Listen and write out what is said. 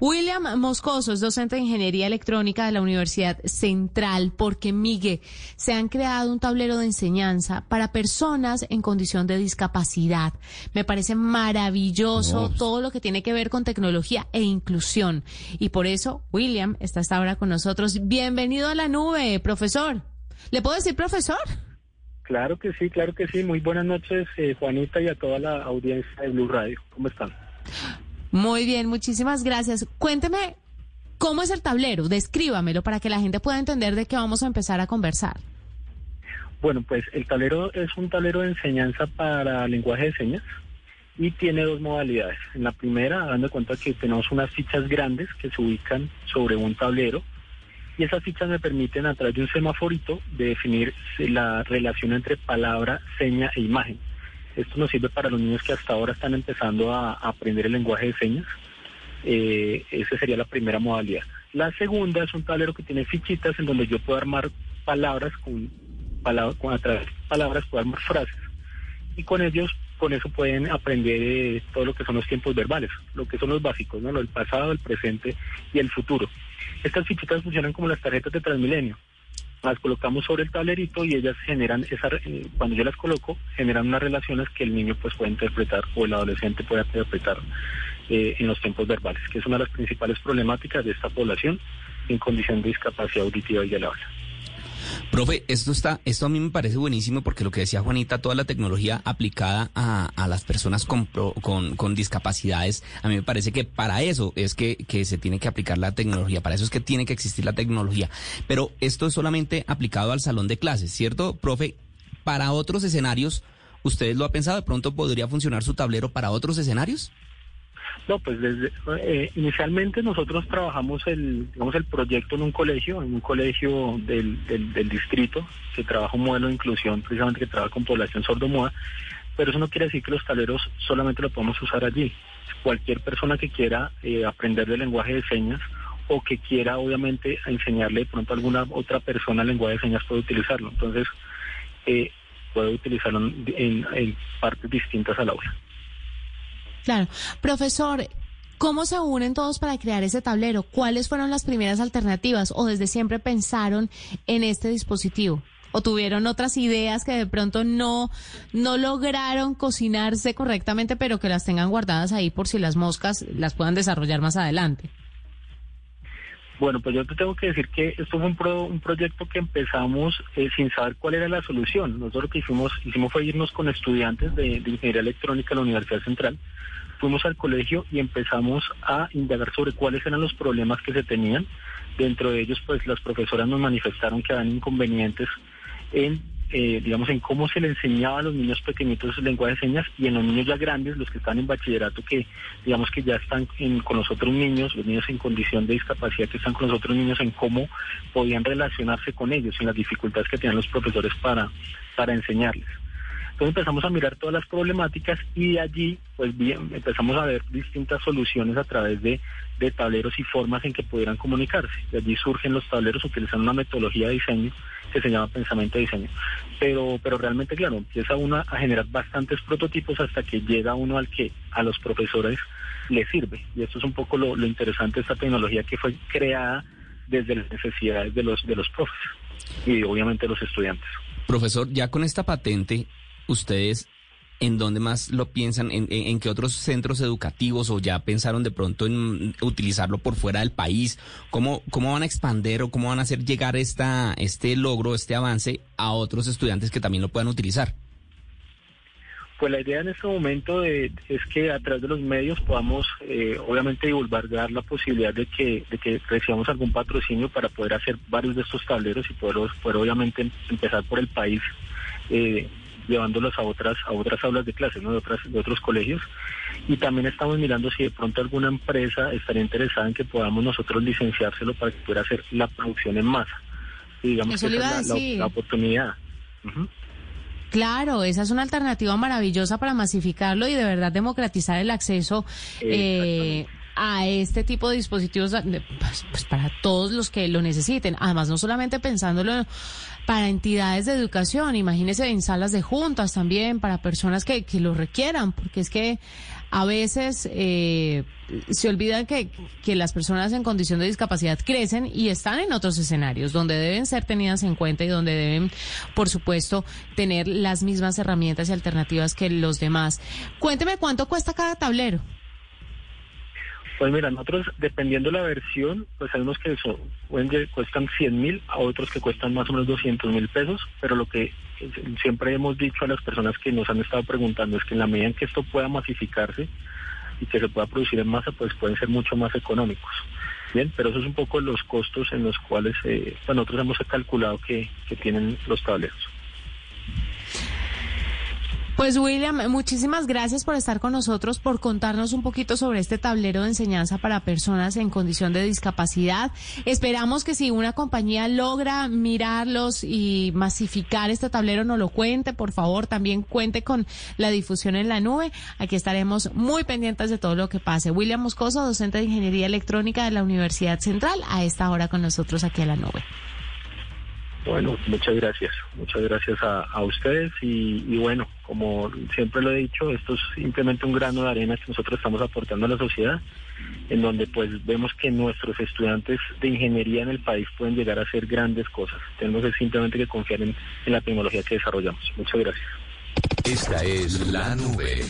William Moscoso es docente de Ingeniería Electrónica de la Universidad Central porque, Miguel, se han creado un tablero de enseñanza para personas en condición de discapacidad. Me parece maravilloso todo lo que tiene que ver con tecnología e inclusión. Y por eso, William está hasta ahora con nosotros. Bienvenido a la nube, profesor. ¿Le puedo decir profesor? Claro que sí, claro que sí. Muy buenas noches, eh, Juanita, y a toda la audiencia de Blue Radio. ¿Cómo están? Muy bien, muchísimas gracias. Cuénteme, ¿cómo es el tablero? Descríbamelo para que la gente pueda entender de qué vamos a empezar a conversar. Bueno, pues el tablero es un tablero de enseñanza para lenguaje de señas y tiene dos modalidades. En la primera, dando cuenta que tenemos unas fichas grandes que se ubican sobre un tablero y esas fichas me permiten a través de un semaforito de definir la relación entre palabra, seña e imagen. Esto nos sirve para los niños que hasta ahora están empezando a, aprender el lenguaje de señas. Eh, esa sería la primera modalidad. La segunda es un tablero que tiene fichitas en donde yo puedo armar palabras con, palabras, con a través de palabras puedo armar frases y con ellos con eso pueden aprender eh, todo lo que son los tiempos verbales, lo que son los básicos, ¿no? el pasado, el presente y el futuro. Estas fichitas funcionan como las tarjetas de Transmilenio las colocamos sobre el tablerito y ellas generan, esa, eh, cuando yo las coloco, generan unas relaciones que el niño pues puede interpretar o el adolescente puede interpretar eh, en los tiempos verbales, que es una de las principales problemáticas de esta población en condición de discapacidad auditiva y de la habla. Profe, esto está, esto a mí me parece buenísimo porque lo que decía Juanita, toda la tecnología aplicada a, a las personas con, con, con, discapacidades, a mí me parece que para eso es que, que se tiene que aplicar la tecnología, para eso es que tiene que existir la tecnología. Pero esto es solamente aplicado al salón de clases, ¿cierto, profe? Para otros escenarios, ¿ustedes lo ha pensado? ¿De pronto podría funcionar su tablero para otros escenarios? No, pues desde, eh, inicialmente nosotros trabajamos el, digamos, el proyecto en un colegio, en un colegio del, del, distrito, que trabaja un modelo de inclusión, precisamente que trabaja con población sordomuda, pero eso no quiere decir que los tableros solamente lo podemos usar allí. Cualquier persona que quiera eh, aprender del lenguaje de señas o que quiera obviamente enseñarle de pronto a alguna otra persona lenguaje de señas puede utilizarlo. Entonces, eh, puede utilizarlo en, partes distintas al aula. Claro. Profesor, ¿cómo se unen todos para crear ese tablero? ¿Cuáles fueron las primeras alternativas o desde siempre pensaron en este dispositivo? ¿O tuvieron otras ideas que de pronto no, no lograron cocinarse correctamente, pero que las tengan guardadas ahí por si las moscas las puedan desarrollar más adelante? Bueno, pues yo te tengo que decir que esto fue un, un proyecto que empezamos eh, sin saber cuál era la solución. Nosotros lo que hicimos, hicimos fue irnos con estudiantes de, de Ingeniería Electrónica de la Universidad Central fuimos al colegio y empezamos a indagar sobre cuáles eran los problemas que se tenían. Dentro de ellos, pues las profesoras nos manifestaron que habían inconvenientes en, eh, digamos, en cómo se le enseñaba a los niños pequeñitos el lenguaje de señas y en los niños ya grandes, los que están en bachillerato, que digamos que ya están con los otros niños, los niños en condición de discapacidad que están con los otros niños, en cómo podían relacionarse con ellos, en las dificultades que tenían los profesores para, para enseñarles. Entonces empezamos a mirar todas las problemáticas y de allí pues bien, empezamos a ver distintas soluciones a través de, tableros y formas en que pudieran comunicarse. De allí surgen los tableros utilizando una metodología de diseño que se llama pensamiento de diseño. Pero, pero realmente, claro, empieza uno a generar bastantes prototipos hasta que llega uno al que a los profesores les sirve. Y esto es un poco lo, lo interesante esta tecnología que fue creada desde las necesidades de los, de los profes y obviamente los estudiantes. Profesor, ya con esta patente, ustedes en dónde más lo piensan, en, en, qué otros centros educativos o ya pensaron de pronto en utilizarlo por fuera del país, cómo, cómo van a expander o cómo van a hacer llegar esta, este logro, este avance a otros estudiantes que también lo puedan utilizar. Pues la idea en este momento es que a través de los medios podamos, eh, obviamente, divulgar la posibilidad de que, de que recibamos algún patrocinio para poder hacer varios de estos tableros y poder, poder obviamente, empezar por el país. Eh, llevándolos a otras a otras aulas de clase, ¿no? de, otras, de otros colegios. Y también estamos mirando si de pronto alguna empresa estaría interesada en que podamos nosotros licenciárselo para que pueda hacer la producción en masa. Y digamos que esa es la, oportunidad. Claro, esa es una alternativa maravillosa para masificarlo y de verdad democratizar el acceso eh, a este tipo de dispositivos pues, pues, para todos los que lo necesiten. Además, no solamente pensándolo para entidades de educación, imagínese en salas de juntas también, para personas que, que lo requieran, porque es que a veces eh, se olvida que, que las personas en condición de discapacidad crecen y están en otros escenarios donde deben ser tenidas en cuenta y donde deben, por supuesto, tener las mismas herramientas y alternativas que los demás. Cuénteme cuánto cuesta cada tablero. Pues mira, nosotros, dependiendo de la versión, pues hay unos que son, cuestan 100 mil, a otros que cuestan más o menos 200 mil pesos, pero lo que siempre hemos dicho a las personas que nos han estado preguntando es que en la medida en que esto pueda masificarse y que se pueda producir en masa, pues pueden ser mucho más económicos. Bien, pero eso es un poco los costos en los cuales eh, pues nosotros hemos calculado que, que tienen los tableros. Pues William, muchísimas gracias por estar con nosotros, por contarnos un poquito sobre este tablero de enseñanza para personas en condición de discapacidad. Esperamos que si una compañía logra mirarlos y masificar este tablero, nos lo cuente, por favor, también cuente con la difusión en la nube. Aquí estaremos muy pendientes de todo lo que pase. William Moscoso, docente de Ingeniería Electrónica de la Universidad Central, a esta hora con nosotros aquí en la nube. Bueno, muchas gracias, muchas gracias a, ustedes y, bueno, como siempre lo he dicho, esto es simplemente un grano de arena que nosotros estamos aportando a la sociedad, en donde pues vemos que nuestros estudiantes de ingeniería en el país pueden llegar a hacer grandes cosas. Tenemos simplemente que confiar en, la tecnología que desarrollamos. Muchas gracias. Esta es la nube.